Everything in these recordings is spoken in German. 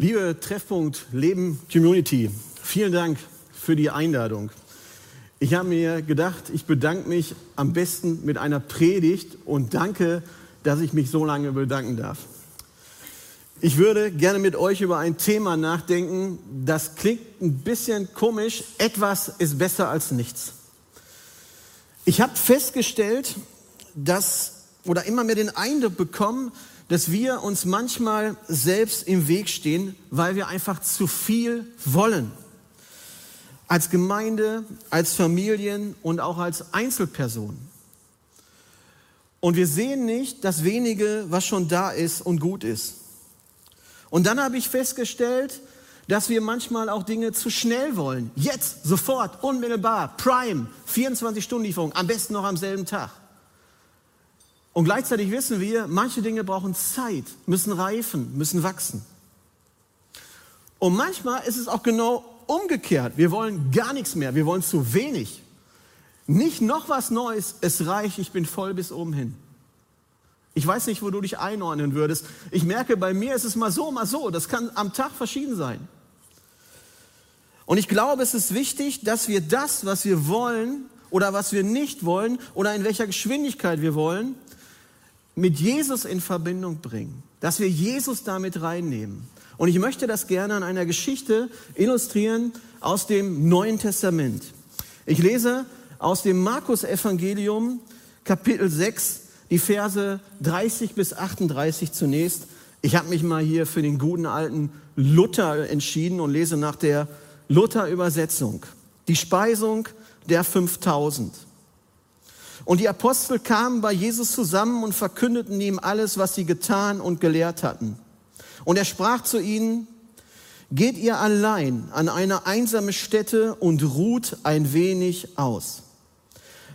Liebe Treffpunkt Leben Community, vielen Dank für die Einladung. Ich habe mir gedacht, ich bedanke mich am besten mit einer Predigt und danke, dass ich mich so lange bedanken darf. Ich würde gerne mit euch über ein Thema nachdenken, das klingt ein bisschen komisch, etwas ist besser als nichts. Ich habe festgestellt, dass oder immer mehr den Eindruck bekommen, dass wir uns manchmal selbst im Weg stehen, weil wir einfach zu viel wollen. Als Gemeinde, als Familien und auch als Einzelpersonen. Und wir sehen nicht das wenige, was schon da ist und gut ist. Und dann habe ich festgestellt, dass wir manchmal auch Dinge zu schnell wollen. Jetzt, sofort, unmittelbar, Prime, 24-Stunden-Lieferung, am besten noch am selben Tag. Und gleichzeitig wissen wir, manche Dinge brauchen Zeit, müssen reifen, müssen wachsen. Und manchmal ist es auch genau umgekehrt. Wir wollen gar nichts mehr, wir wollen zu wenig. Nicht noch was Neues, es reicht, ich bin voll bis oben hin. Ich weiß nicht, wo du dich einordnen würdest. Ich merke, bei mir ist es mal so, mal so. Das kann am Tag verschieden sein. Und ich glaube, es ist wichtig, dass wir das, was wir wollen oder was wir nicht wollen oder in welcher Geschwindigkeit wir wollen, mit Jesus in Verbindung bringen, dass wir Jesus damit reinnehmen. Und ich möchte das gerne an einer Geschichte illustrieren aus dem Neuen Testament. Ich lese aus dem Markus Evangelium Kapitel 6 die Verse 30 bis 38 zunächst. Ich habe mich mal hier für den guten alten Luther entschieden und lese nach der Luther Übersetzung. Die Speisung der 5000. Und die Apostel kamen bei Jesus zusammen und verkündeten ihm alles, was sie getan und gelehrt hatten. Und er sprach zu ihnen, geht ihr allein an eine einsame Stätte und ruht ein wenig aus.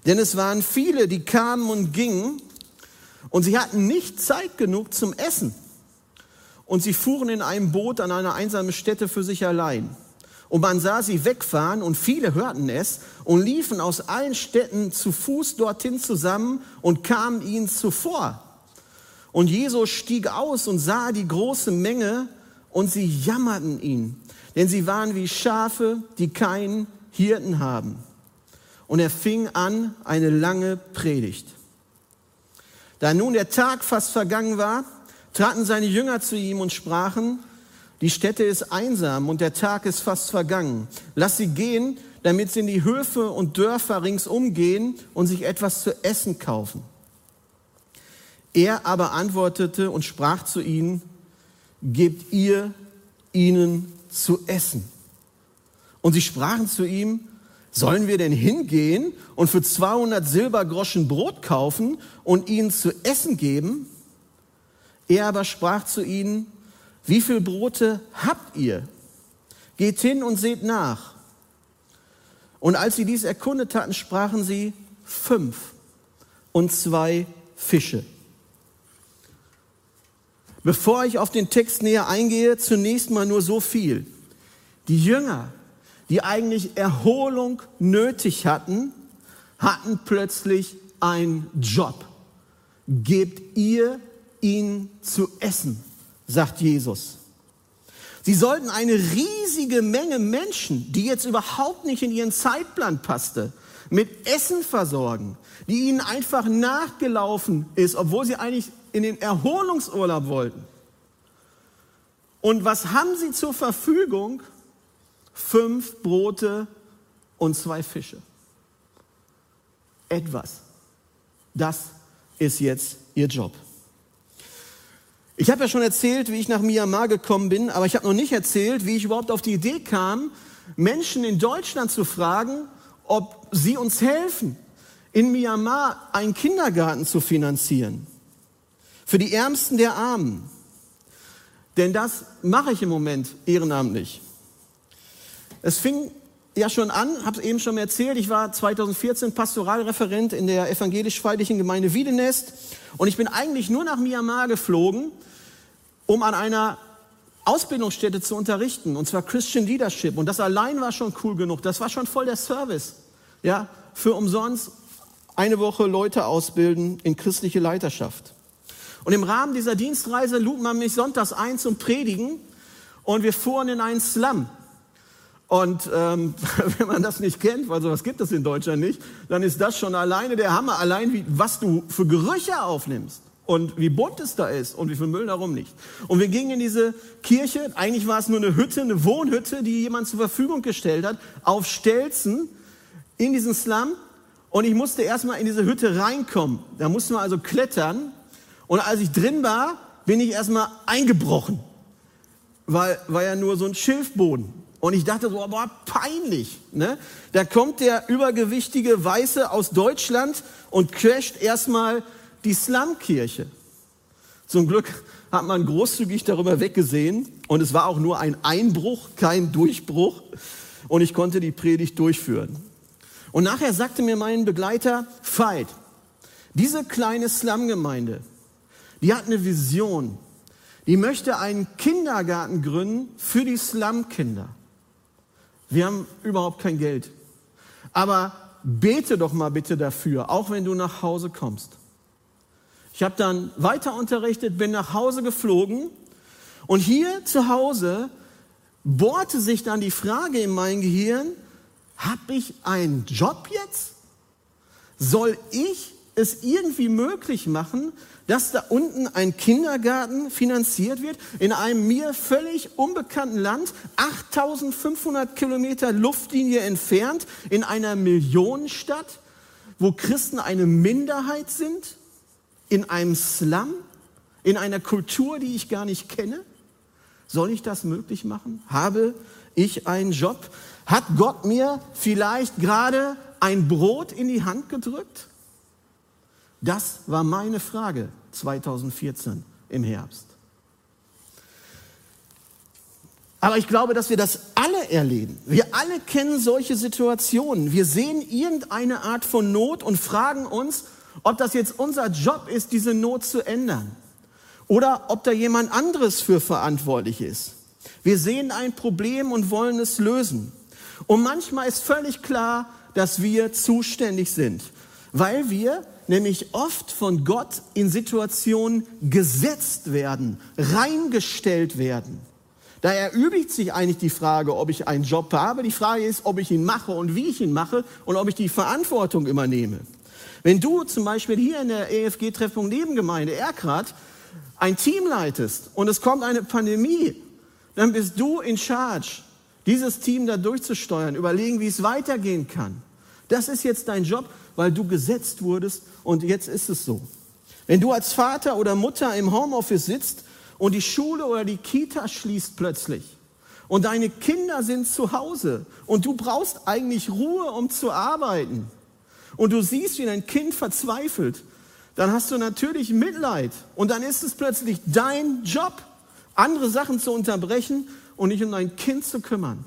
Denn es waren viele, die kamen und gingen, und sie hatten nicht Zeit genug zum Essen. Und sie fuhren in einem Boot an eine einsame Stätte für sich allein. Und man sah sie wegfahren und viele hörten es und liefen aus allen Städten zu Fuß dorthin zusammen und kamen ihnen zuvor. Und Jesus stieg aus und sah die große Menge und sie jammerten ihn, denn sie waren wie Schafe, die keinen Hirten haben. Und er fing an eine lange Predigt. Da nun der Tag fast vergangen war, traten seine Jünger zu ihm und sprachen, die Stätte ist einsam und der Tag ist fast vergangen. Lass sie gehen, damit sie in die Höfe und Dörfer ringsum gehen und sich etwas zu essen kaufen. Er aber antwortete und sprach zu ihnen, gebt ihr ihnen zu essen. Und sie sprachen zu ihm, sollen wir denn hingehen und für 200 Silbergroschen Brot kaufen und ihnen zu essen geben? Er aber sprach zu ihnen, wie viel Brote habt ihr? Geht hin und seht nach. Und als sie dies erkundet hatten, sprachen sie fünf und zwei Fische. Bevor ich auf den Text näher eingehe, zunächst mal nur so viel. Die Jünger, die eigentlich Erholung nötig hatten, hatten plötzlich einen Job. Gebt ihr ihnen zu essen sagt Jesus. Sie sollten eine riesige Menge Menschen, die jetzt überhaupt nicht in ihren Zeitplan passte, mit Essen versorgen, die ihnen einfach nachgelaufen ist, obwohl sie eigentlich in den Erholungsurlaub wollten. Und was haben sie zur Verfügung? Fünf Brote und zwei Fische. Etwas. Das ist jetzt ihr Job. Ich habe ja schon erzählt, wie ich nach Myanmar gekommen bin, aber ich habe noch nicht erzählt, wie ich überhaupt auf die Idee kam, Menschen in Deutschland zu fragen, ob sie uns helfen, in Myanmar einen Kindergarten zu finanzieren. Für die Ärmsten der Armen. Denn das mache ich im Moment ehrenamtlich. Es fing ja schon an, habe es eben schon erzählt, ich war 2014 Pastoralreferent in der evangelisch-freundlichen Gemeinde Wiedenest und ich bin eigentlich nur nach Myanmar geflogen, um an einer Ausbildungsstätte zu unterrichten, und zwar Christian Leadership. Und das allein war schon cool genug. Das war schon voll der Service. Ja, für umsonst eine Woche Leute ausbilden in christliche Leiterschaft. Und im Rahmen dieser Dienstreise lud man mich sonntags ein zum Predigen. und wir fuhren in einen Slum. Und ähm, wenn man das nicht kennt, weil sowas gibt es in Deutschland nicht, dann ist das schon alleine der Hammer. Allein wie, was du für Gerüche aufnimmst und wie bunt es da ist und wie viel Müll darum liegt. Und wir gingen in diese Kirche, eigentlich war es nur eine Hütte, eine Wohnhütte, die jemand zur Verfügung gestellt hat, auf Stelzen in diesen Slum. Und ich musste erstmal in diese Hütte reinkommen. Da mussten wir also klettern. Und als ich drin war, bin ich erstmal eingebrochen, weil war ja nur so ein Schilfboden. Und ich dachte so, boah, peinlich. Ne? Da kommt der übergewichtige Weiße aus Deutschland und crasht erstmal die Slumkirche. Zum Glück hat man großzügig darüber weggesehen und es war auch nur ein Einbruch, kein Durchbruch und ich konnte die Predigt durchführen. Und nachher sagte mir mein Begleiter, Veit, diese kleine Slumgemeinde, die hat eine Vision. Die möchte einen Kindergarten gründen für die Slumkinder. Wir haben überhaupt kein Geld. Aber bete doch mal bitte dafür, auch wenn du nach Hause kommst. Ich habe dann weiter unterrichtet, bin nach Hause geflogen und hier zu Hause bohrte sich dann die Frage in mein Gehirn, habe ich einen Job jetzt? Soll ich es irgendwie möglich machen, dass da unten ein Kindergarten finanziert wird, in einem mir völlig unbekannten Land, 8500 Kilometer Luftlinie entfernt, in einer Millionenstadt, wo Christen eine Minderheit sind? in einem Slum, in einer Kultur, die ich gar nicht kenne? Soll ich das möglich machen? Habe ich einen Job? Hat Gott mir vielleicht gerade ein Brot in die Hand gedrückt? Das war meine Frage 2014 im Herbst. Aber ich glaube, dass wir das alle erleben. Wir alle kennen solche Situationen. Wir sehen irgendeine Art von Not und fragen uns, ob das jetzt unser Job ist, diese Not zu ändern oder ob da jemand anderes für verantwortlich ist. Wir sehen ein Problem und wollen es lösen. Und manchmal ist völlig klar, dass wir zuständig sind, weil wir nämlich oft von Gott in Situationen gesetzt werden, reingestellt werden. Da erübrigt sich eigentlich die Frage, ob ich einen Job habe. Die Frage ist, ob ich ihn mache und wie ich ihn mache und ob ich die Verantwortung übernehme. Wenn du zum Beispiel hier in der EFG Treffpunkt Nebengemeinde Erkrath ein Team leitest und es kommt eine Pandemie, dann bist du in charge, dieses Team da durchzusteuern, überlegen, wie es weitergehen kann. Das ist jetzt dein Job, weil du gesetzt wurdest und jetzt ist es so. Wenn du als Vater oder Mutter im Homeoffice sitzt und die Schule oder die Kita schließt plötzlich und deine Kinder sind zu Hause und du brauchst eigentlich Ruhe, um zu arbeiten, und du siehst, wie dein Kind verzweifelt, dann hast du natürlich Mitleid. Und dann ist es plötzlich dein Job, andere Sachen zu unterbrechen und dich um dein Kind zu kümmern.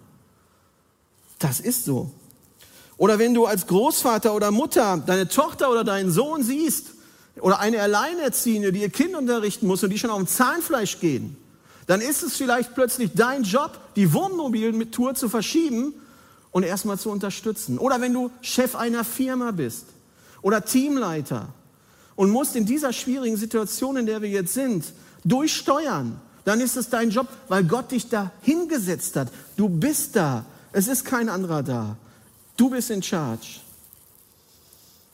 Das ist so. Oder wenn du als Großvater oder Mutter deine Tochter oder deinen Sohn siehst, oder eine Alleinerziehende, die ihr Kind unterrichten muss und die schon auf dem Zahnfleisch gehen, dann ist es vielleicht plötzlich dein Job, die Wohnmobiltour zu verschieben und erstmal zu unterstützen. Oder wenn du Chef einer Firma bist oder Teamleiter und musst in dieser schwierigen Situation, in der wir jetzt sind, durchsteuern, dann ist es dein Job, weil Gott dich da hingesetzt hat. Du bist da. Es ist kein anderer da. Du bist in charge.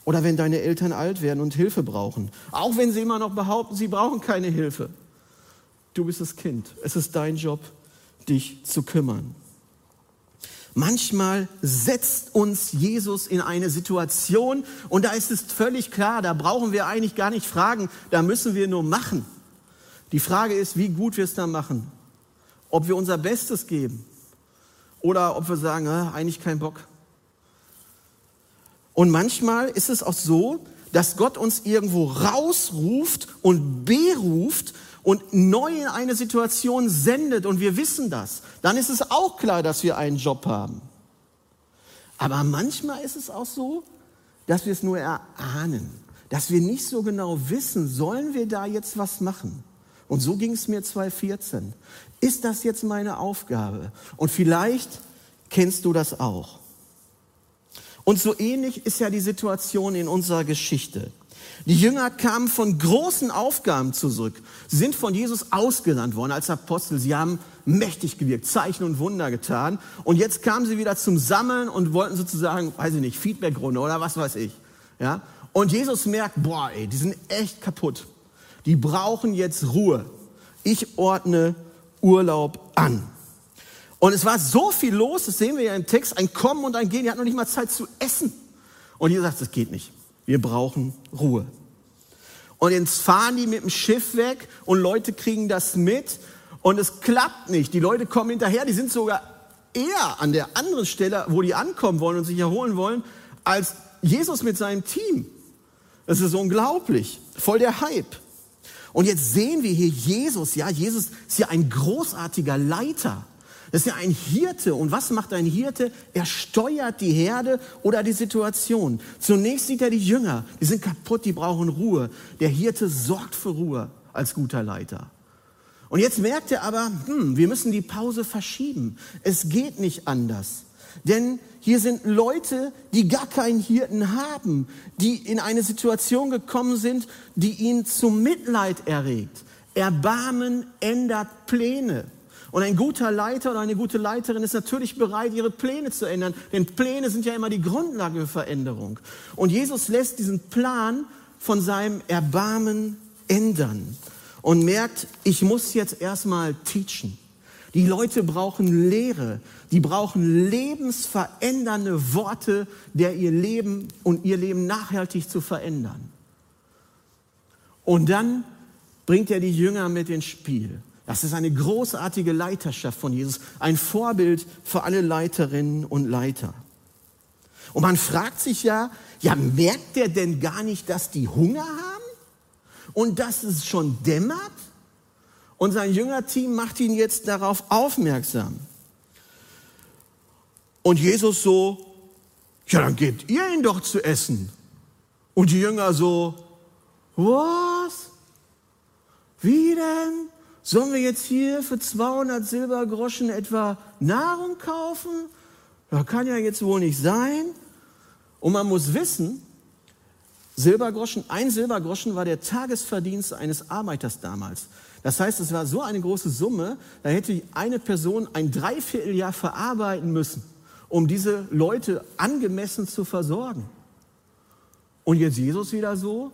Oder wenn deine Eltern alt werden und Hilfe brauchen, auch wenn sie immer noch behaupten, sie brauchen keine Hilfe. Du bist das Kind. Es ist dein Job, dich zu kümmern. Manchmal setzt uns Jesus in eine Situation und da ist es völlig klar, da brauchen wir eigentlich gar nicht fragen, da müssen wir nur machen. Die Frage ist, wie gut wir es dann machen. Ob wir unser Bestes geben oder ob wir sagen, ah, eigentlich kein Bock. Und manchmal ist es auch so, dass Gott uns irgendwo rausruft und beruft und neu in eine Situation sendet und wir wissen das, dann ist es auch klar, dass wir einen Job haben. Aber manchmal ist es auch so, dass wir es nur erahnen, dass wir nicht so genau wissen, sollen wir da jetzt was machen? Und so ging es mir 2014. Ist das jetzt meine Aufgabe? Und vielleicht kennst du das auch. Und so ähnlich ist ja die Situation in unserer Geschichte. Die Jünger kamen von großen Aufgaben zurück. Sie sind von Jesus ausgesandt worden als Apostel. Sie haben mächtig gewirkt, Zeichen und Wunder getan. Und jetzt kamen sie wieder zum Sammeln und wollten sozusagen, weiß ich nicht, Feedbackrunde oder was weiß ich. Ja? Und Jesus merkt, boah, ey, die sind echt kaputt. Die brauchen jetzt Ruhe. Ich ordne Urlaub an. Und es war so viel los, das sehen wir ja im Text, ein Kommen und ein Gehen. Die hatten noch nicht mal Zeit zu essen. Und Jesus sagt, das geht nicht. Wir brauchen Ruhe. Und jetzt fahren die mit dem Schiff weg und Leute kriegen das mit und es klappt nicht. Die Leute kommen hinterher, die sind sogar eher an der anderen Stelle, wo die ankommen wollen und sich erholen wollen, als Jesus mit seinem Team. Das ist unglaublich. Voll der Hype. Und jetzt sehen wir hier Jesus, ja, Jesus ist ja ein großartiger Leiter. Das ist ja ein Hirte. Und was macht ein Hirte? Er steuert die Herde oder die Situation. Zunächst sieht er die Jünger. Die sind kaputt, die brauchen Ruhe. Der Hirte sorgt für Ruhe als guter Leiter. Und jetzt merkt er aber, hm, wir müssen die Pause verschieben. Es geht nicht anders. Denn hier sind Leute, die gar keinen Hirten haben, die in eine Situation gekommen sind, die ihn zum Mitleid erregt. Erbarmen ändert Pläne. Und ein guter Leiter oder eine gute Leiterin ist natürlich bereit, ihre Pläne zu ändern, denn Pläne sind ja immer die Grundlage für Veränderung. Und Jesus lässt diesen Plan von seinem Erbarmen ändern und merkt, ich muss jetzt erstmal teachen. Die Leute brauchen Lehre, die brauchen lebensverändernde Worte, der ihr Leben und ihr Leben nachhaltig zu verändern. Und dann bringt er die Jünger mit ins Spiel. Das ist eine großartige Leiterschaft von Jesus, ein Vorbild für alle Leiterinnen und Leiter. Und man fragt sich ja, ja, merkt der denn gar nicht, dass die Hunger haben und dass es schon dämmert? Und sein Jüngerteam macht ihn jetzt darauf aufmerksam. Und Jesus so, ja, dann gebt ihr ihn doch zu essen. Und die Jünger so, was? Wie denn? Sollen wir jetzt hier für 200 Silbergroschen etwa Nahrung kaufen? Das kann ja jetzt wohl nicht sein. Und man muss wissen, Silbergroschen, ein Silbergroschen war der Tagesverdienst eines Arbeiters damals. Das heißt, es war so eine große Summe, da hätte eine Person ein Dreivierteljahr verarbeiten müssen, um diese Leute angemessen zu versorgen. Und jetzt Jesus wieder so,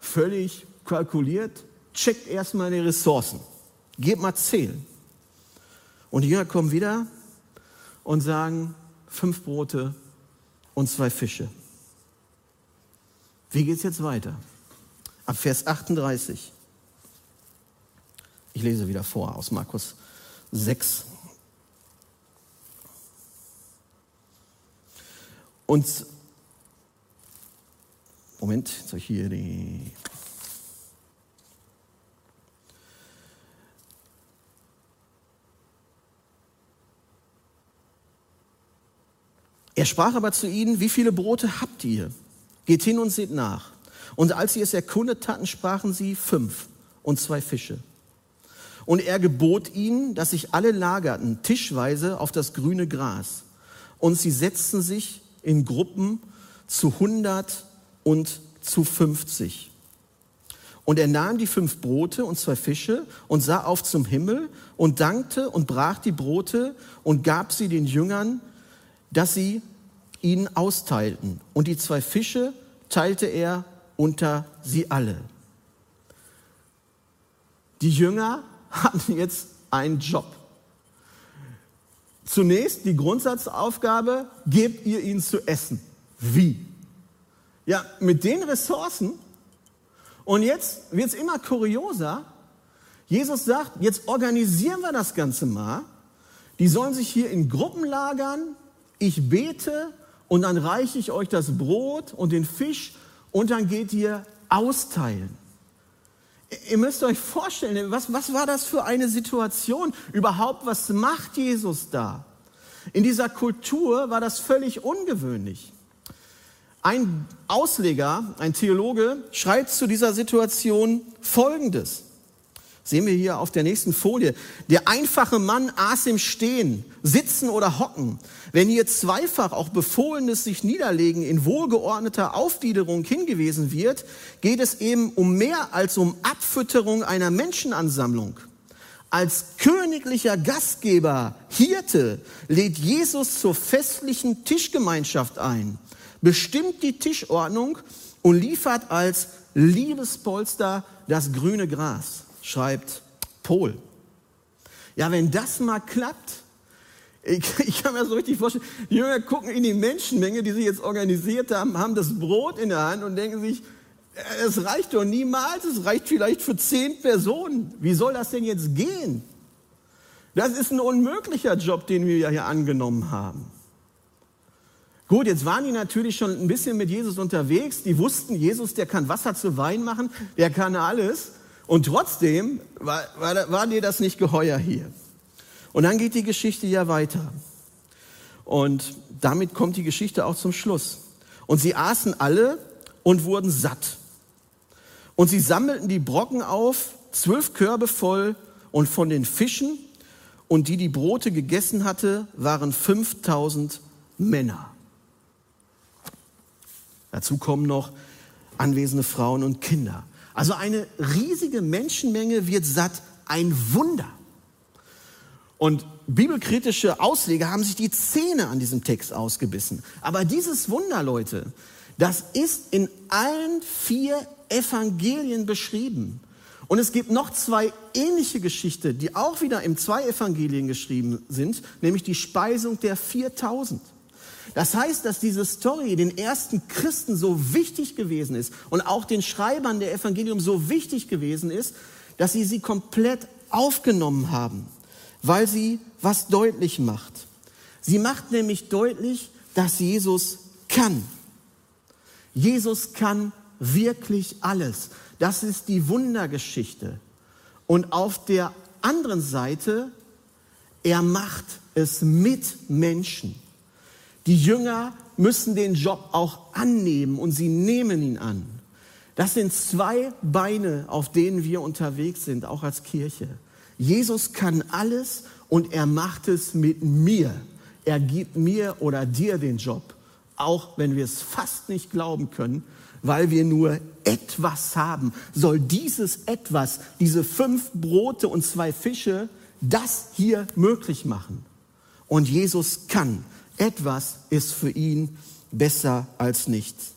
völlig kalkuliert, checkt erstmal die Ressourcen. Gebt mal zählen. Und die Jünger kommen wieder und sagen, fünf Brote und zwei Fische. Wie geht es jetzt weiter? Ab Vers 38. Ich lese wieder vor aus Markus 6. Und Moment, soll ich hier die Er sprach aber zu ihnen, wie viele Brote habt ihr? Geht hin und seht nach. Und als sie es erkundet hatten, sprachen sie fünf und zwei Fische. Und er gebot ihnen, dass sich alle lagerten, tischweise auf das grüne Gras. Und sie setzten sich in Gruppen zu hundert und zu fünfzig. Und er nahm die fünf Brote und zwei Fische und sah auf zum Himmel und dankte und brach die Brote und gab sie den Jüngern, dass sie ihnen austeilten. Und die zwei Fische teilte er unter sie alle. Die Jünger hatten jetzt einen Job. Zunächst die Grundsatzaufgabe, gebt ihr ihnen zu essen. Wie? Ja, mit den Ressourcen. Und jetzt wird es immer kurioser. Jesus sagt, jetzt organisieren wir das Ganze mal. Die sollen sich hier in Gruppen lagern, ich bete und dann reiche ich euch das Brot und den Fisch und dann geht ihr austeilen. Ihr müsst euch vorstellen, was, was war das für eine Situation? Überhaupt, was macht Jesus da? In dieser Kultur war das völlig ungewöhnlich. Ein Ausleger, ein Theologe, schreibt zu dieser Situation Folgendes. Sehen wir hier auf der nächsten Folie. Der einfache Mann aß im Stehen, Sitzen oder Hocken. Wenn hier zweifach auch befohlenes sich niederlegen in wohlgeordneter Aufgliederung hingewiesen wird, geht es eben um mehr als um Abfütterung einer Menschenansammlung. Als königlicher Gastgeber, Hirte, lädt Jesus zur festlichen Tischgemeinschaft ein, bestimmt die Tischordnung und liefert als Liebespolster das grüne Gras schreibt Pol. Ja, wenn das mal klappt, ich, ich, kann mir so richtig vorstellen, die Jünger gucken in die Menschenmenge, die sie jetzt organisiert haben, haben das Brot in der Hand und denken sich, es reicht doch niemals, es reicht vielleicht für zehn Personen. Wie soll das denn jetzt gehen? Das ist ein unmöglicher Job, den wir ja hier angenommen haben. Gut, jetzt waren die natürlich schon ein bisschen mit Jesus unterwegs. Die wussten, Jesus, der kann Wasser zu Wein machen, der kann alles. Und trotzdem war, war, war dir das nicht geheuer hier. Und dann geht die Geschichte ja weiter. Und damit kommt die Geschichte auch zum Schluss. Und sie aßen alle und wurden satt. Und sie sammelten die Brocken auf, zwölf Körbe voll, und von den Fischen und die die Brote gegessen hatte, waren 5000 Männer. Dazu kommen noch anwesende Frauen und Kinder. Also eine riesige Menschenmenge wird satt, ein Wunder. Und bibelkritische Ausleger haben sich die Zähne an diesem Text ausgebissen. Aber dieses Wunder, Leute, das ist in allen vier Evangelien beschrieben. Und es gibt noch zwei ähnliche Geschichten, die auch wieder im zwei Evangelien geschrieben sind, nämlich die Speisung der 4000. Das heißt, dass diese Story den ersten Christen so wichtig gewesen ist und auch den Schreibern der Evangelium so wichtig gewesen ist, dass sie sie komplett aufgenommen haben, weil sie was deutlich macht. Sie macht nämlich deutlich, dass Jesus kann. Jesus kann wirklich alles. Das ist die Wundergeschichte. Und auf der anderen Seite, er macht es mit Menschen. Die Jünger müssen den Job auch annehmen und sie nehmen ihn an. Das sind zwei Beine, auf denen wir unterwegs sind, auch als Kirche. Jesus kann alles und er macht es mit mir. Er gibt mir oder dir den Job, auch wenn wir es fast nicht glauben können, weil wir nur etwas haben. Soll dieses etwas, diese fünf Brote und zwei Fische, das hier möglich machen? Und Jesus kann. Etwas ist für ihn besser als nichts.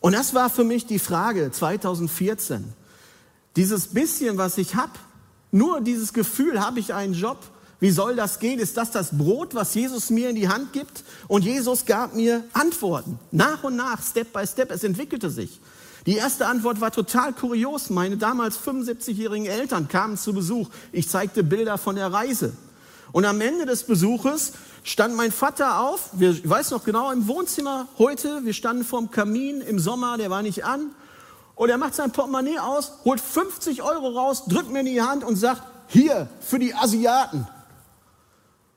Und das war für mich die Frage 2014. Dieses bisschen, was ich habe, nur dieses Gefühl, habe ich einen Job? Wie soll das gehen? Ist das das Brot, was Jesus mir in die Hand gibt? Und Jesus gab mir Antworten. Nach und nach, Step by Step. Es entwickelte sich. Die erste Antwort war total kurios. Meine damals 75-jährigen Eltern kamen zu Besuch. Ich zeigte Bilder von der Reise. Und am Ende des Besuches stand mein Vater auf, wir, ich weiß noch genau, im Wohnzimmer heute, wir standen vorm Kamin im Sommer, der war nicht an, und er macht sein Portemonnaie aus, holt 50 Euro raus, drückt mir in die Hand und sagt, hier, für die Asiaten.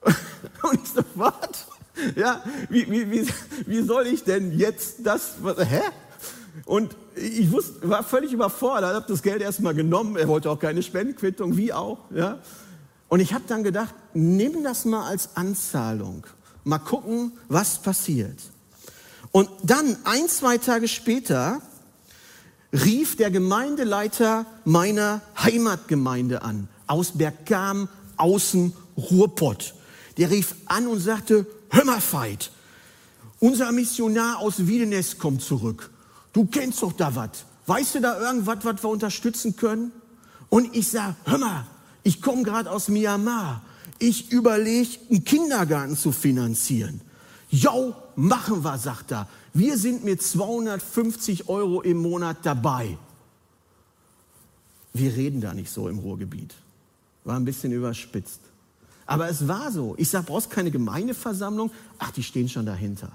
Und ich so, was? Ja, wie, wie, wie, wie soll ich denn jetzt das, hä? Und ich wusste, war völlig überfordert, habe das Geld erstmal genommen, er wollte auch keine Spendenquittung, wie auch, ja. Und ich habe dann gedacht, nimm das mal als Anzahlung. Mal gucken, was passiert. Und dann, ein, zwei Tage später, rief der Gemeindeleiter meiner Heimatgemeinde an, aus Bergam, außen Ruhrpott. Der rief an und sagte, hör mal, Veit, unser Missionar aus Wiedenest kommt zurück. Du kennst doch da was. Weißt du da irgendwas, was wir unterstützen können? Und ich sag, hör mal, ich komme gerade aus Myanmar. Ich überlege, einen Kindergarten zu finanzieren. Jo, machen wir, sagt er. Wir sind mit 250 Euro im Monat dabei. Wir reden da nicht so im Ruhrgebiet. War ein bisschen überspitzt. Aber es war so. Ich sage, brauchst keine Gemeindeversammlung? Ach, die stehen schon dahinter.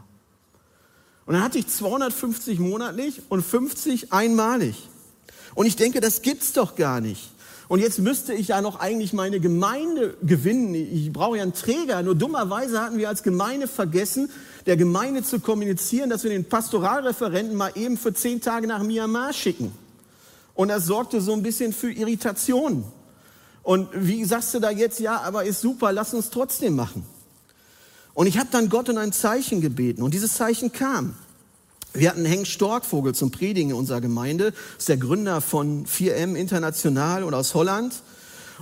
Und dann hatte ich 250 monatlich und 50 einmalig. Und ich denke, das gibt's doch gar nicht. Und jetzt müsste ich ja noch eigentlich meine Gemeinde gewinnen. Ich brauche ja einen Träger. Nur dummerweise hatten wir als Gemeinde vergessen, der Gemeinde zu kommunizieren, dass wir den Pastoralreferenten mal eben für zehn Tage nach Myanmar schicken. Und das sorgte so ein bisschen für Irritation. Und wie sagst du da jetzt, ja, aber ist super, lass uns trotzdem machen. Und ich habe dann Gott in ein Zeichen gebeten und dieses Zeichen kam. Wir hatten Henk Storkvogel zum Predigen in unserer Gemeinde, ist der Gründer von 4M International und aus Holland.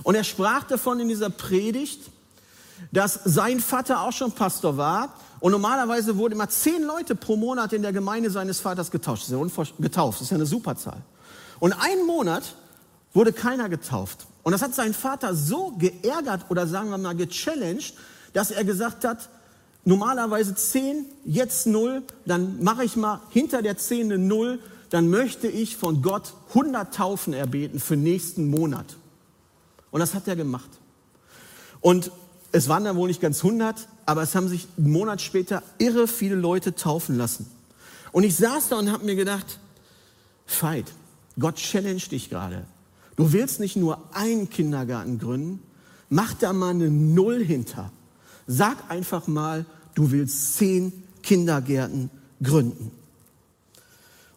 Und er sprach davon in dieser Predigt, dass sein Vater auch schon Pastor war. Und normalerweise wurden immer zehn Leute pro Monat in der Gemeinde seines Vaters getauscht. Das ist ja getauft, das ist ja eine Superzahl. Und einen Monat wurde keiner getauft. Und das hat sein Vater so geärgert oder sagen wir mal gechallenged, dass er gesagt hat, normalerweise zehn, jetzt null, dann mache ich mal hinter der zehn eine null, dann möchte ich von Gott 100 Taufen erbeten für nächsten Monat. Und das hat er gemacht. Und es waren dann wohl nicht ganz 100, aber es haben sich einen Monat später irre viele Leute taufen lassen. Und ich saß da und habe mir gedacht, Veit, Gott challenge dich gerade. Du willst nicht nur einen Kindergarten gründen, mach da mal eine Null hinter. Sag einfach mal, du willst zehn Kindergärten gründen.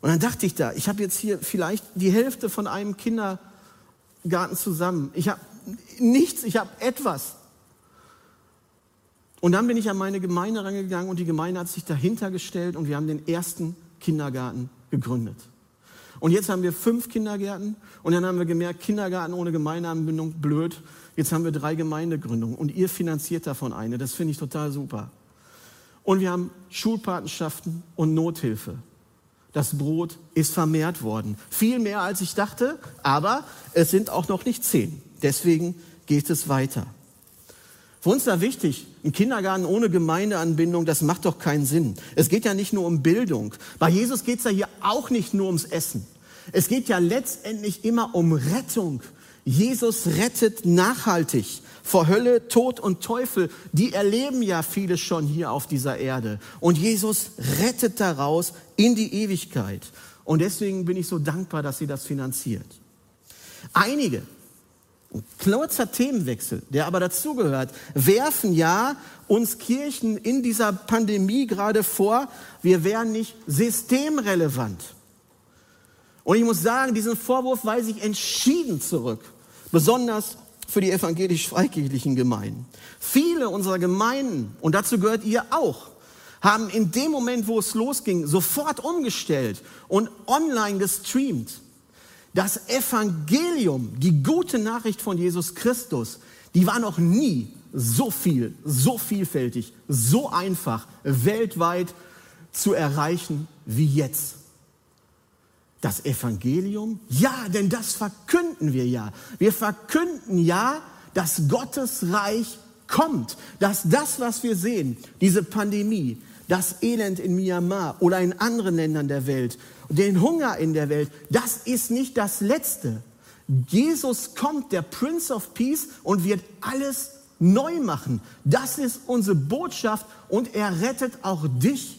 Und dann dachte ich da, ich habe jetzt hier vielleicht die Hälfte von einem Kindergarten zusammen. Ich habe nichts, ich habe etwas. Und dann bin ich an meine Gemeinde rangegangen und die Gemeinde hat sich dahinter gestellt und wir haben den ersten Kindergarten gegründet. Und jetzt haben wir fünf Kindergärten und dann haben wir gemerkt, Kindergarten ohne Gemeindeanbindung, blöd. Jetzt haben wir drei Gemeindegründungen und ihr finanziert davon eine. Das finde ich total super. Und wir haben Schulpatenschaften und Nothilfe. Das Brot ist vermehrt worden. Viel mehr als ich dachte, aber es sind auch noch nicht zehn. Deswegen geht es weiter. Für uns war wichtig, ein Kindergarten ohne Gemeindeanbindung, das macht doch keinen Sinn. Es geht ja nicht nur um Bildung. Bei Jesus geht es ja hier auch nicht nur ums Essen. Es geht ja letztendlich immer um Rettung. Jesus rettet nachhaltig vor Hölle, Tod und Teufel. Die erleben ja viele schon hier auf dieser Erde. Und Jesus rettet daraus in die Ewigkeit. Und deswegen bin ich so dankbar, dass sie das finanziert. Einige ein kurzer Themenwechsel, der aber dazugehört, werfen ja uns Kirchen in dieser Pandemie gerade vor, wir wären nicht systemrelevant. Und ich muss sagen, diesen Vorwurf weise ich entschieden zurück, besonders für die evangelisch-freikirchlichen Gemeinden. Viele unserer Gemeinden, und dazu gehört ihr auch, haben in dem Moment, wo es losging, sofort umgestellt und online gestreamt. Das Evangelium, die gute Nachricht von Jesus Christus, die war noch nie so viel, so vielfältig, so einfach weltweit zu erreichen wie jetzt. Das Evangelium? Ja, denn das verkünden wir ja. Wir verkünden ja, dass Gottes Reich kommt, dass das, was wir sehen, diese Pandemie, das Elend in Myanmar oder in anderen Ländern der Welt, den Hunger in der Welt, das ist nicht das Letzte. Jesus kommt, der Prince of Peace, und wird alles neu machen. Das ist unsere Botschaft und er rettet auch dich.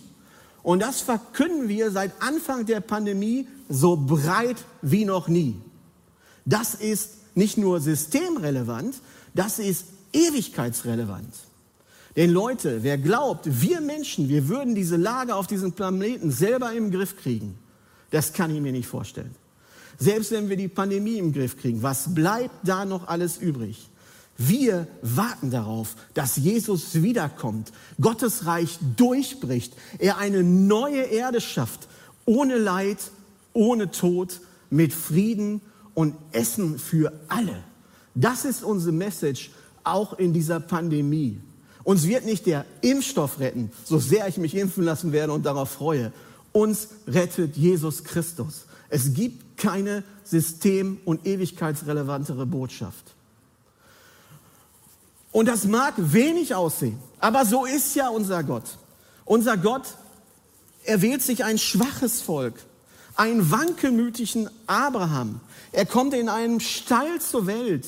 Und das verkünden wir seit Anfang der Pandemie so breit wie noch nie. Das ist nicht nur systemrelevant, das ist ewigkeitsrelevant. Denn Leute, wer glaubt, wir Menschen, wir würden diese Lage auf diesem Planeten selber im Griff kriegen, das kann ich mir nicht vorstellen. Selbst wenn wir die Pandemie im Griff kriegen, was bleibt da noch alles übrig? Wir warten darauf, dass Jesus wiederkommt, Gottes Reich durchbricht, er eine neue Erde schafft, ohne Leid, ohne Tod, mit Frieden und Essen für alle. Das ist unsere Message auch in dieser Pandemie. Uns wird nicht der Impfstoff retten, so sehr ich mich impfen lassen werde und darauf freue. Uns rettet Jesus Christus. Es gibt keine system- und ewigkeitsrelevantere Botschaft. Und das mag wenig aussehen, aber so ist ja unser Gott. Unser Gott, er wählt sich ein schwaches Volk, einen wankelmütigen Abraham. Er kommt in einem Stall zur Welt.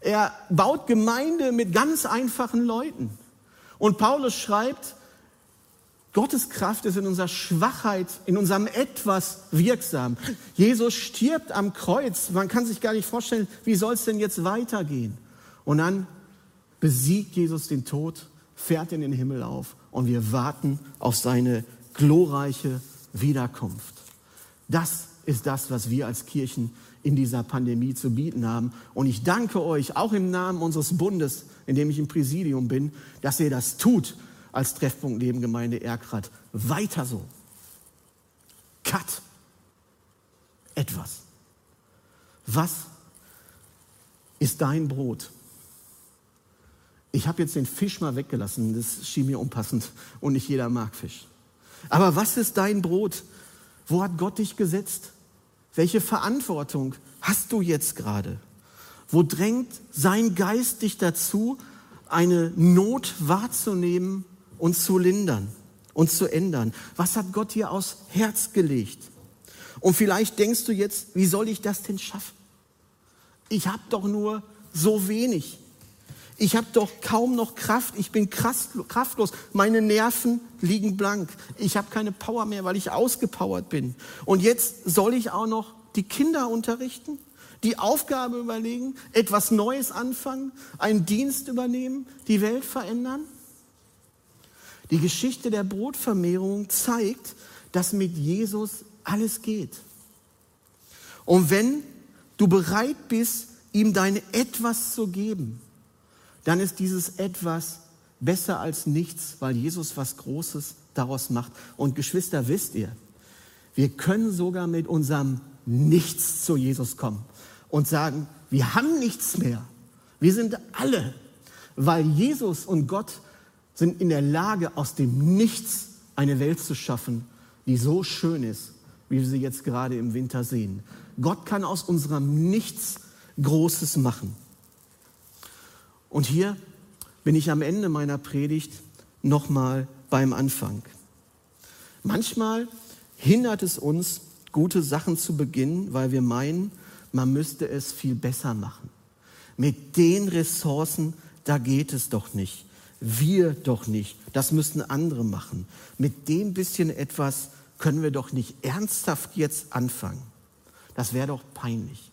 Er baut Gemeinde mit ganz einfachen Leuten. Und Paulus schreibt, Gottes Kraft ist in unserer Schwachheit, in unserem Etwas wirksam. Jesus stirbt am Kreuz. Man kann sich gar nicht vorstellen, wie soll es denn jetzt weitergehen? Und dann besiegt Jesus den Tod, fährt in den Himmel auf und wir warten auf seine glorreiche Wiederkunft. Das ist das, was wir als Kirchen in dieser Pandemie zu bieten haben. Und ich danke euch, auch im Namen unseres Bundes, in dem ich im Präsidium bin, dass ihr das tut als Treffpunkt Leben Gemeinde Erkrath. Weiter so. Cut. Etwas. Was ist dein Brot? Ich habe jetzt den Fisch mal weggelassen, das schien mir unpassend und nicht jeder mag Fisch. Aber was ist dein Brot? Wo hat Gott dich gesetzt? Welche Verantwortung hast du jetzt gerade? Wo drängt sein Geist dich dazu, eine Not wahrzunehmen und zu lindern und zu ändern? Was hat Gott dir aus Herz gelegt? Und vielleicht denkst du jetzt, wie soll ich das denn schaffen? Ich habe doch nur so wenig. Ich habe doch kaum noch Kraft, ich bin kraftlos, meine Nerven liegen blank, ich habe keine Power mehr, weil ich ausgepowert bin. Und jetzt soll ich auch noch die Kinder unterrichten, die Aufgabe überlegen, etwas Neues anfangen, einen Dienst übernehmen, die Welt verändern? Die Geschichte der Brotvermehrung zeigt, dass mit Jesus alles geht. Und wenn du bereit bist, ihm dein etwas zu geben, dann ist dieses etwas besser als nichts, weil Jesus was Großes daraus macht. Und Geschwister, wisst ihr, wir können sogar mit unserem Nichts zu Jesus kommen und sagen, wir haben nichts mehr. Wir sind alle, weil Jesus und Gott sind in der Lage, aus dem Nichts eine Welt zu schaffen, die so schön ist, wie wir sie jetzt gerade im Winter sehen. Gott kann aus unserem Nichts Großes machen. Und hier bin ich am Ende meiner Predigt nochmal beim Anfang. Manchmal hindert es uns, gute Sachen zu beginnen, weil wir meinen, man müsste es viel besser machen. Mit den Ressourcen, da geht es doch nicht. Wir doch nicht. Das müssten andere machen. Mit dem bisschen etwas können wir doch nicht ernsthaft jetzt anfangen. Das wäre doch peinlich.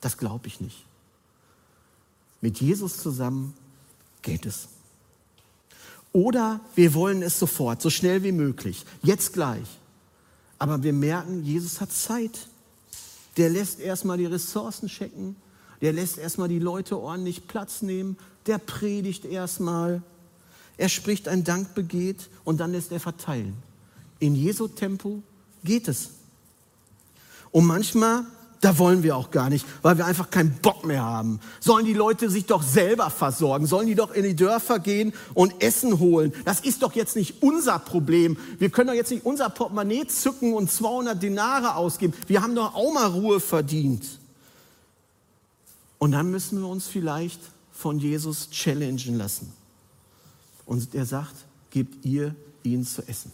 Das glaube ich nicht. Mit Jesus zusammen geht es. Oder wir wollen es sofort, so schnell wie möglich, jetzt gleich. Aber wir merken, Jesus hat Zeit. Der lässt erstmal die Ressourcen checken, der lässt erstmal die Leute ordentlich Platz nehmen, der predigt erstmal, er spricht ein Dankbegeht und dann lässt er verteilen. In Jesu Tempo geht es. Und manchmal da wollen wir auch gar nicht, weil wir einfach keinen Bock mehr haben. Sollen die Leute sich doch selber versorgen? Sollen die doch in die Dörfer gehen und Essen holen? Das ist doch jetzt nicht unser Problem. Wir können doch jetzt nicht unser Portemonnaie zücken und 200 Denare ausgeben. Wir haben doch auch mal Ruhe verdient. Und dann müssen wir uns vielleicht von Jesus challengen lassen. Und er sagt, gebt ihr ihnen zu essen.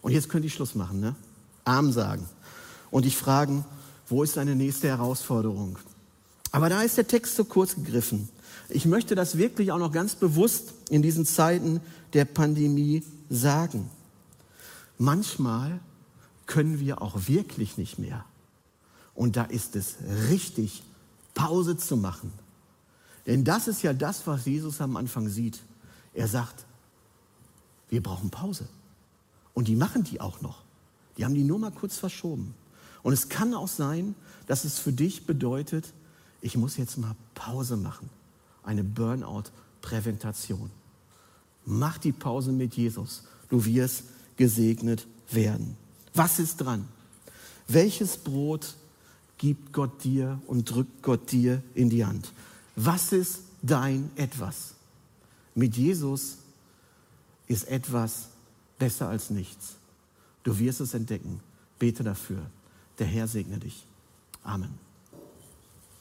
Und jetzt könnt ihr Schluss machen, ne? Arm sagen und dich fragen, wo ist deine nächste Herausforderung? Aber da ist der Text zu kurz gegriffen. Ich möchte das wirklich auch noch ganz bewusst in diesen Zeiten der Pandemie sagen. Manchmal können wir auch wirklich nicht mehr. Und da ist es richtig, Pause zu machen. Denn das ist ja das, was Jesus am Anfang sieht. Er sagt, wir brauchen Pause. Und die machen die auch noch. Die haben die nur mal kurz verschoben. Und es kann auch sein, dass es für dich bedeutet, ich muss jetzt mal Pause machen. Eine Burnout-Präventation. Mach die Pause mit Jesus. Du wirst gesegnet werden. Was ist dran? Welches Brot gibt Gott dir und drückt Gott dir in die Hand? Was ist dein etwas? Mit Jesus ist etwas besser als nichts. Du wirst es entdecken. Bete dafür. Der Herr segne dich. Amen.